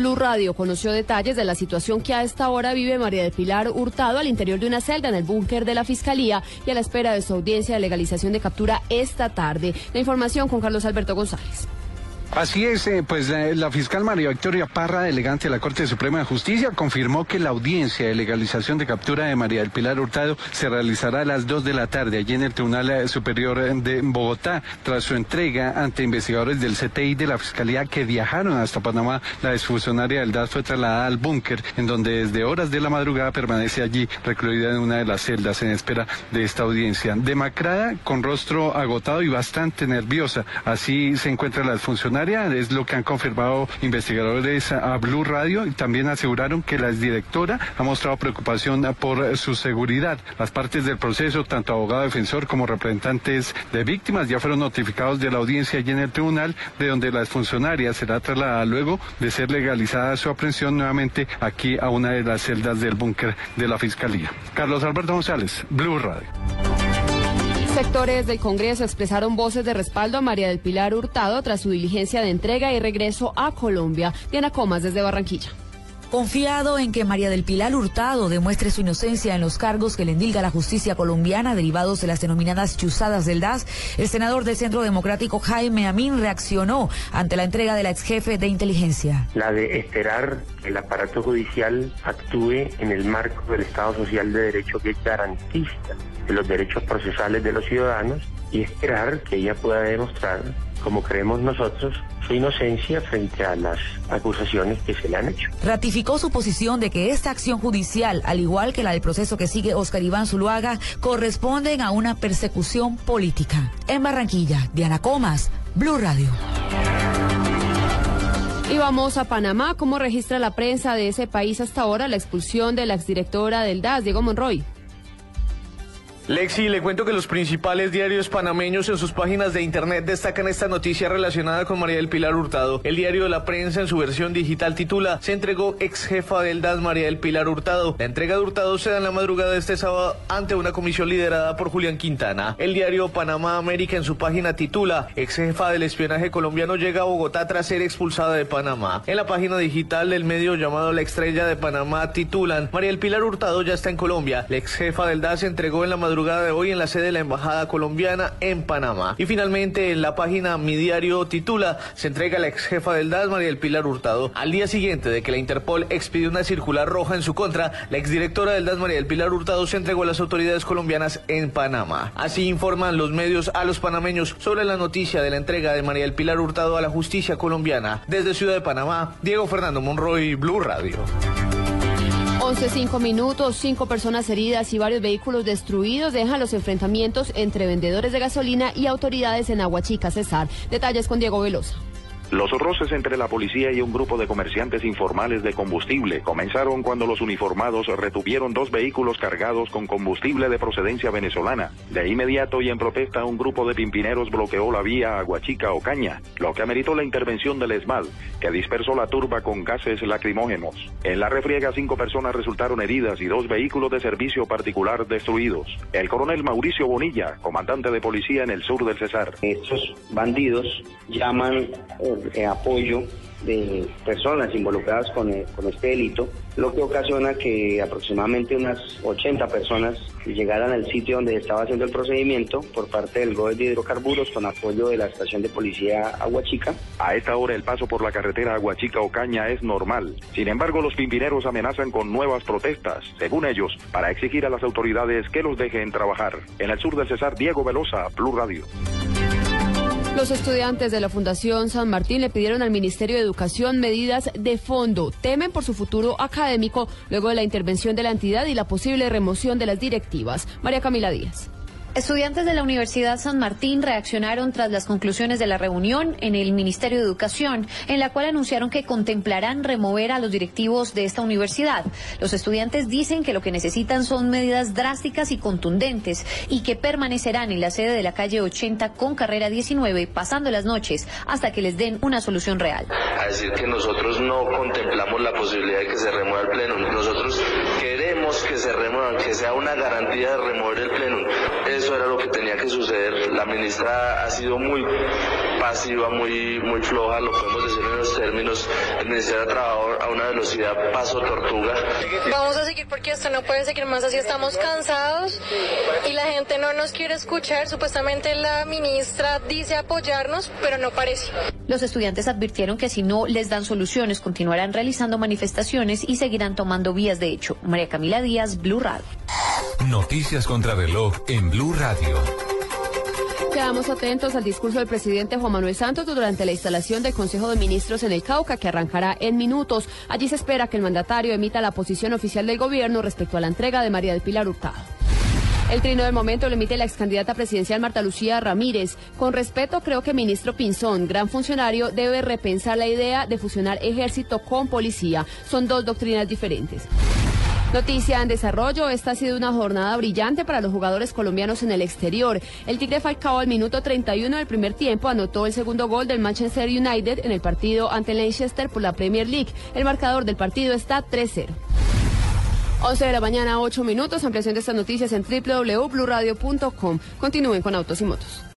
Blue Radio conoció detalles de la situación que a esta hora vive María del Pilar Hurtado al interior de una celda en el búnker de la Fiscalía y a la espera de su audiencia de legalización de captura esta tarde. La información con Carlos Alberto González. Así es, eh, pues eh, la fiscal María Victoria Parra, delegante de la Corte Suprema de Justicia, confirmó que la audiencia de legalización de captura de María del Pilar Hurtado se realizará a las 2 de la tarde allí en el Tribunal eh, Superior de Bogotá, tras su entrega ante investigadores del CTI de la Fiscalía que viajaron hasta Panamá. La exfuncionaria del DAS fue trasladada al búnker, en donde desde horas de la madrugada permanece allí recluida en una de las celdas en espera de esta audiencia. Demacrada, con rostro agotado y bastante nerviosa. Así se encuentra la es lo que han confirmado investigadores a Blue Radio y también aseguraron que la exdirectora ha mostrado preocupación por su seguridad. Las partes del proceso, tanto abogado defensor como representantes de víctimas, ya fueron notificados de la audiencia allí en el tribunal, de donde la funcionaria será trasladada luego de ser legalizada su aprehensión nuevamente aquí a una de las celdas del búnker de la Fiscalía. Carlos Alberto González, Blue Radio. Sectores del Congreso expresaron voces de respaldo a María del Pilar Hurtado tras su diligencia de entrega y regreso a Colombia. Diana Comas desde Barranquilla. Confiado en que María del Pilar Hurtado demuestre su inocencia en los cargos que le endilga la justicia colombiana derivados de las denominadas chuzadas del DAS, el senador del Centro Democrático Jaime Amin reaccionó ante la entrega de la ex jefe de inteligencia. La de esperar que el aparato judicial actúe en el marco del Estado Social de Derecho que es de los derechos procesales de los ciudadanos y esperar que ella pueda demostrar, como creemos nosotros, su inocencia frente a las acusaciones que se le han hecho. Ratificó su posición de que esta acción judicial, al igual que la del proceso que sigue Oscar Iván Zuluaga, corresponden a una persecución política. En Barranquilla, Diana Comas, Blue Radio. Y vamos a Panamá. ¿Cómo registra la prensa de ese país hasta ahora la expulsión de la exdirectora del DAS, Diego Monroy? Lexi, le cuento que los principales diarios panameños en sus páginas de internet destacan esta noticia relacionada con María del Pilar Hurtado. El diario de la prensa en su versión digital titula Se entregó ex jefa del DAS María del Pilar Hurtado. La entrega de Hurtado se da en la madrugada de este sábado ante una comisión liderada por Julián Quintana. El diario Panamá América en su página titula Ex jefa del espionaje colombiano llega a Bogotá tras ser expulsada de Panamá. En la página digital del medio llamado La Estrella de Panamá titulan María del Pilar Hurtado ya está en Colombia. La ex jefa del DAS se entregó en la madrugada de hoy en la sede de la Embajada Colombiana en Panamá. Y finalmente en la página Mi Diario titula Se entrega la ex jefa del DAS, María del Pilar Hurtado. Al día siguiente de que la Interpol expidió una circular roja en su contra, la exdirectora del DAS, María del Pilar Hurtado, se entregó a las autoridades colombianas en Panamá. Así informan los medios a los panameños sobre la noticia de la entrega de María del Pilar Hurtado a la justicia colombiana. Desde Ciudad de Panamá, Diego Fernando Monroy, Blue Radio. 11, 5 minutos, cinco personas heridas y varios vehículos destruidos dejan los enfrentamientos entre vendedores de gasolina y autoridades en Aguachica, Cesar. Detalles con Diego Velosa. Los roces entre la policía y un grupo de comerciantes informales de combustible comenzaron cuando los uniformados retuvieron dos vehículos cargados con combustible de procedencia venezolana. De inmediato y en protesta, un grupo de pimpineros bloqueó la vía Aguachica Ocaña, lo que ameritó la intervención del ESMAD, que dispersó la turba con gases lacrimógenos. En la refriega, cinco personas resultaron heridas y dos vehículos de servicio particular destruidos. El coronel Mauricio Bonilla, comandante de policía en el sur del Cesar. Estos bandidos llaman eh, apoyo de personas involucradas con, eh, con, este delito, lo que ocasiona que aproximadamente unas 80 personas llegaran al sitio donde estaba haciendo el procedimiento por parte del GOE de hidrocarburos con apoyo de la estación de policía Aguachica. A esta hora el paso por la carretera Aguachica-Ocaña es normal. Sin embargo, los pimpineros amenazan con nuevas protestas, según ellos, para exigir a las autoridades que los dejen trabajar. En el sur del Cesar, Diego Velosa, Plus Radio. Los estudiantes de la Fundación San Martín le pidieron al Ministerio de Educación medidas de fondo. Temen por su futuro académico luego de la intervención de la entidad y la posible remoción de las directivas. María Camila Díaz. Estudiantes de la Universidad San Martín reaccionaron tras las conclusiones de la reunión en el Ministerio de Educación, en la cual anunciaron que contemplarán remover a los directivos de esta universidad. Los estudiantes dicen que lo que necesitan son medidas drásticas y contundentes y que permanecerán en la sede de la calle 80 con carrera 19 pasando las noches hasta que les den una solución real. A decir que nosotros no contemplamos la posibilidad de que se remueva el pleno. Nosotros que se remuevan, que sea una garantía de remover el pleno. Eso era lo que tenía que suceder. La ministra ha sido muy pasiva, muy, muy floja, lo podemos decir en buenos términos. El Ministerio ha trabajado a una velocidad paso tortuga. Vamos a seguir porque esto no puede seguir más así. Estamos cansados y la gente no nos quiere escuchar. Supuestamente la ministra dice apoyarnos, pero no parece. Los estudiantes advirtieron que si no les dan soluciones continuarán realizando manifestaciones y seguirán tomando vías de hecho. María Camila Díaz, Blue Radio. Noticias contra reloj en Blue Radio. Quedamos atentos al discurso del presidente Juan Manuel Santos durante la instalación del Consejo de Ministros en el Cauca, que arrancará en minutos. Allí se espera que el mandatario emita la posición oficial del gobierno respecto a la entrega de María del Pilar Hurtado. El trino del momento lo emite la ex candidata presidencial Marta Lucía Ramírez. Con respeto, creo que ministro Pinzón, gran funcionario, debe repensar la idea de fusionar ejército con policía. Son dos doctrinas diferentes. Noticia en desarrollo, esta ha sido una jornada brillante para los jugadores colombianos en el exterior. El Tigre Falcao al minuto 31 del primer tiempo anotó el segundo gol del Manchester United en el partido ante Leicester por la Premier League. El marcador del partido está 3-0. 11 de la mañana, 8 minutos. Ampliación de estas noticias en www.bluradio.com. Continúen con Autos y Motos.